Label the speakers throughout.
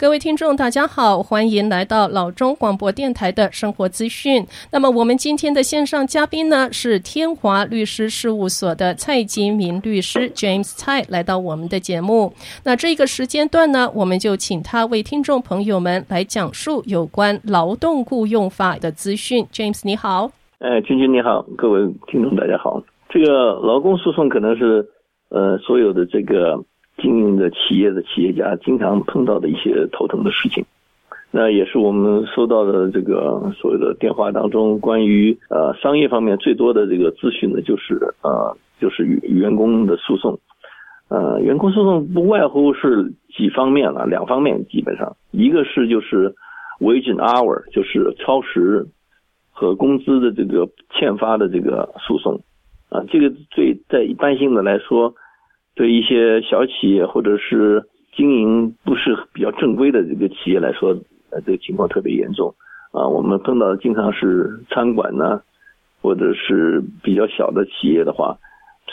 Speaker 1: 各位听众，大家好，欢迎来到老中广播电台的生活资讯。那么，我们今天的线上嘉宾呢，是天华律师事务所的蔡金明律师 James 蔡来到我们的节目。那这个时间段呢，我们就请他为听众朋友们来讲述有关劳动雇用法的资讯。James 你好，
Speaker 2: 哎，君君你好，各位听众大家好。这个劳工诉讼可能是呃所有的这个。经营的企业的企业家经常碰到的一些头疼的事情，那也是我们收到的这个所有的电话当中关于呃商业方面最多的这个咨询呢，就是呃就是员工的诉讼，呃员工诉讼不外乎是几方面了，两方面基本上，一个是就是 wage and hour，就是超时和工资的这个欠发的这个诉讼，啊这个最在一般性的来说。对一些小企业或者是经营不是比较正规的这个企业来说，呃，这个情况特别严重啊。我们碰到的经常是餐馆呢，或者是比较小的企业的话，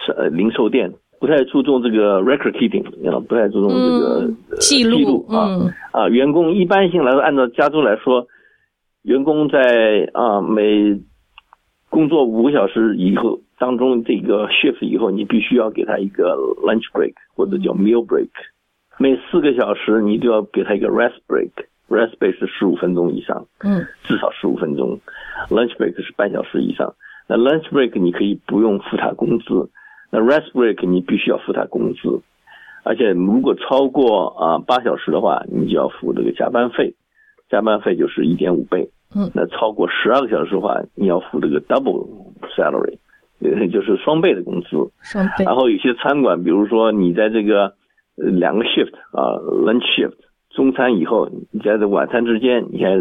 Speaker 2: 是呃零售店不太注重这个 record keeping，不太注重这个、
Speaker 1: 嗯、记录，
Speaker 2: 记录啊、
Speaker 1: 嗯、
Speaker 2: 啊。员工一般性来说，按照加州来说，员工在啊每工作五个小时以后。当中这个 shift 以后，你必须要给他一个 lunch break 或者叫 meal break，每四个小时你都要给他一个 rest break，rest break 是十五分钟以上，
Speaker 1: 嗯，至
Speaker 2: 少十五分钟，lunch break 是半小时以上。那 lunch break 你可以不用付他工资，那 rest break 你必须要付他工资，而且如果超过啊八小时的话，你就要付这个加班费，加班费就是一点五倍，
Speaker 1: 嗯，
Speaker 2: 那超过十二个小时的话，你要付这个 double salary。就是双倍的工资，
Speaker 1: 双倍。
Speaker 2: 然后有些餐馆，比如说你在这个两个 shift 啊，lunch shift，中餐以后，你在这晚餐之间，你还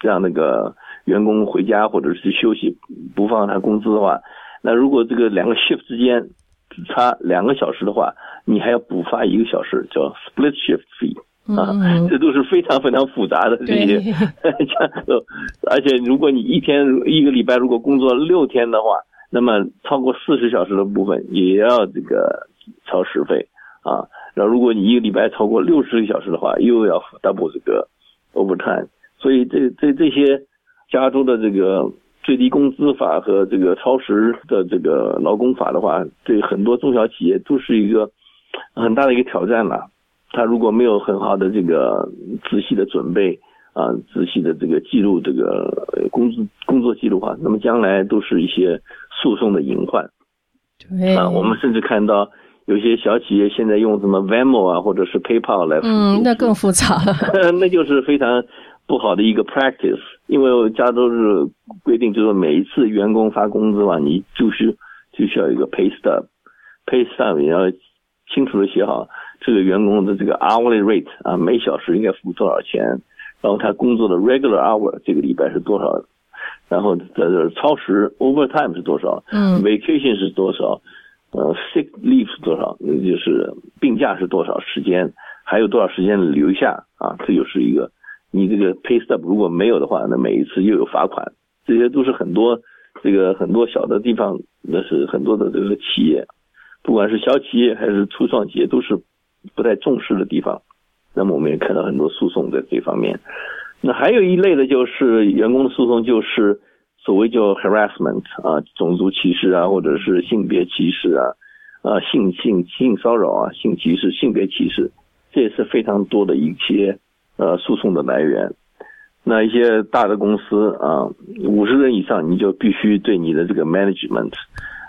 Speaker 2: 让那个员工回家或者是休息，不放他工资的话，那如果这个两个 shift 之间只差两个小时的话，你还要补发一个小时，叫 split shift fee 啊，
Speaker 1: 嗯、
Speaker 2: 这都是非常非常复杂的这些。而且如果你一天一个礼拜如果工作六天的话，那么超过四十小时的部分也要这个超时费啊，然后如果你一个礼拜超过六十个小时的话，又要 double 这个 overtime。所以这这这些加州的这个最低工资法和这个超时的这个劳工法的话，对很多中小企业都是一个很大的一个挑战了。他如果没有很好的这个仔细的准备啊，仔细的这个记录这个工作工作记录的话，那么将来都是一些。诉讼的隐患，
Speaker 1: 对
Speaker 2: 啊，我们甚至看到有些小企业现在用什么 Venmo 啊，或者是 PayPal 来付，
Speaker 1: 嗯，那更复杂了，
Speaker 2: 那就是非常不好的一个 practice。因为加州是规定，就是每一次员工发工资嘛，你就是就需要一个 pay stub，pay stub 也要清楚的写好这个员工的这个 hourly rate 啊，每小时应该付多少钱，然后他工作的 regular hour 这个礼拜是多少。然后这个超时 overtime 是多少？
Speaker 1: 嗯
Speaker 2: ，vacation 是多少？呃，sick leave 是多少？就是病假是多少时间？还有多少时间留下？啊，这就是一个你这个 pay stub 如果没有的话，那每一次又有罚款。这些都是很多这个很多小的地方，那是很多的这个企业，不管是小企业还是初创企业，都是不太重视的地方。那么我们也看到很多诉讼在这方面。那还有一类的就是员工的诉讼，就是所谓叫 harassment 啊，种族歧视啊，或者是性别歧视啊，啊性性性骚扰啊，性歧视、性别歧视，这也是非常多的一些呃诉讼的来源。那一些大的公司啊，五十人以上，你就必须对你的这个 management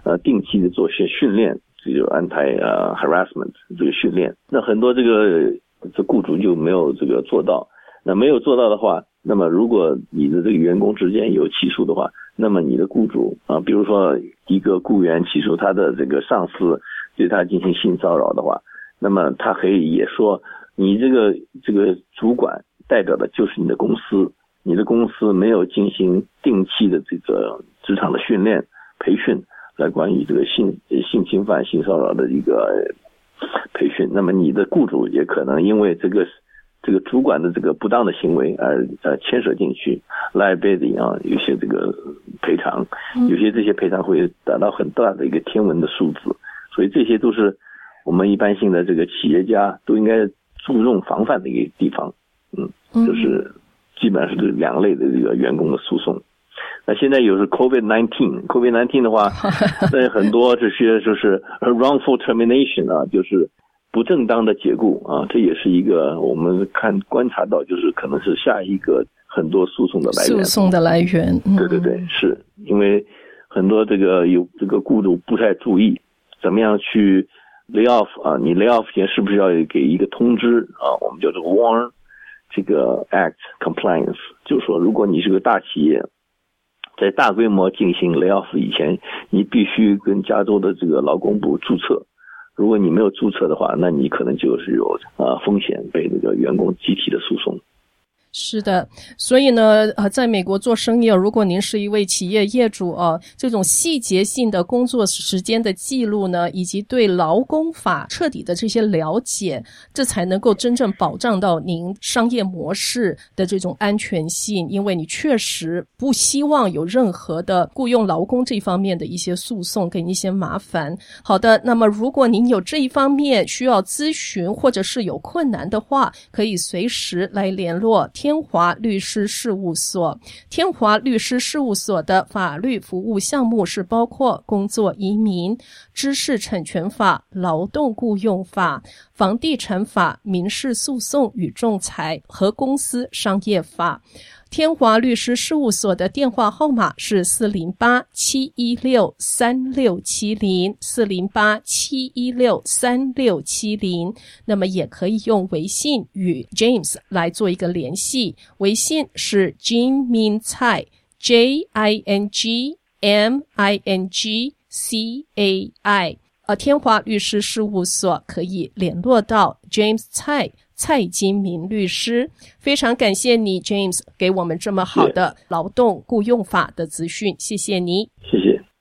Speaker 2: 呃定期的做些训练，这就安排呃 harassment 这个训练。那很多这个这雇主就没有这个做到。那没有做到的话，那么如果你的这个员工之间有起诉的话，那么你的雇主啊，比如说一个雇员起诉他的这个上司对他进行性骚扰的话，那么他可以也说，你这个这个主管代表的就是你的公司，你的公司没有进行定期的这个职场的训练培训，来关于这个性性侵犯、性骚扰的一个培训，那么你的雇主也可能因为这个。这个主管的这个不当的行为而呃牵涉进去，liability 啊，有些这个赔偿，有些这些赔偿会达到很大的一个天文的数字，所以这些都是我们一般性的这个企业家都应该注重防范的一个地方。嗯，就是基本上是这两类的这个员工的诉讼。那现在又是 COVID nineteen，COVID nineteen 的话，那很多这些就是 wrongful termination 啊，就是不正当的解雇啊，这也是一个我们看观察到，就是可能是下一个很多诉讼的来源。
Speaker 1: 诉讼的来源，
Speaker 2: 对对对，是因为很多这个有这个雇主不太注意，怎么样去 lay off 啊？你 lay off 前是不是要给一个通知啊？我们叫做 warn 这个 act compliance，就是说，如果你是个大企业。在大规模进行 layoff 以前，你必须跟加州的这个劳工部注册。如果你没有注册的话，那你可能就是有啊风险被那个员工集体的诉讼。
Speaker 1: 是的，所以呢，呃，在美国做生意，如果您是一位企业业主啊，这种细节性的工作时间的记录呢，以及对劳工法彻底的这些了解，这才能够真正保障到您商业模式的这种安全性。因为你确实不希望有任何的雇佣劳工这方面的一些诉讼给你一些麻烦。好的，那么如果您有这一方面需要咨询或者是有困难的话，可以随时来联络。天天华律师事务所，天华律师事务所的法律服务项目是包括工作移民、知识产权法、劳动雇佣法、房地产法、民事诉讼与仲裁和公司商业法。天华律师事务所的电话号码是四零八七一六三六七零四零八七一六三六七零。那么也可以用微信与 James 来做一个联系，微信是 Jing Min Tsai J I N G M I N G C A I。呃，天华律师事务所可以联络到 James 蔡。蔡金明律师，非常感谢你，James，给我们这么好的劳动雇佣法的资讯，谢谢你，
Speaker 2: 谢谢。